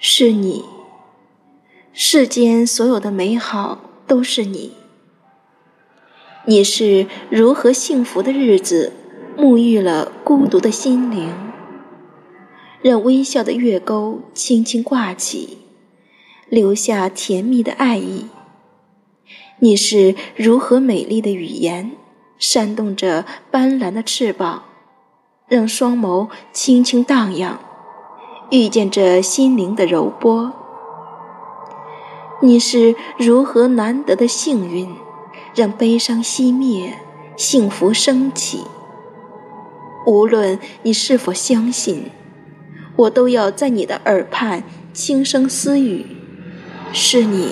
是你。世间所有的美好都是你。你是如何幸福的日子，沐浴了孤独的心灵，让微笑的月钩轻轻挂起，留下甜蜜的爱意。你是如何美丽的语言，扇动着斑斓的翅膀，让双眸轻轻荡漾，遇见这心灵的柔波。你是如何难得的幸运。让悲伤熄灭，幸福升起。无论你是否相信，我都要在你的耳畔轻声私语：是你。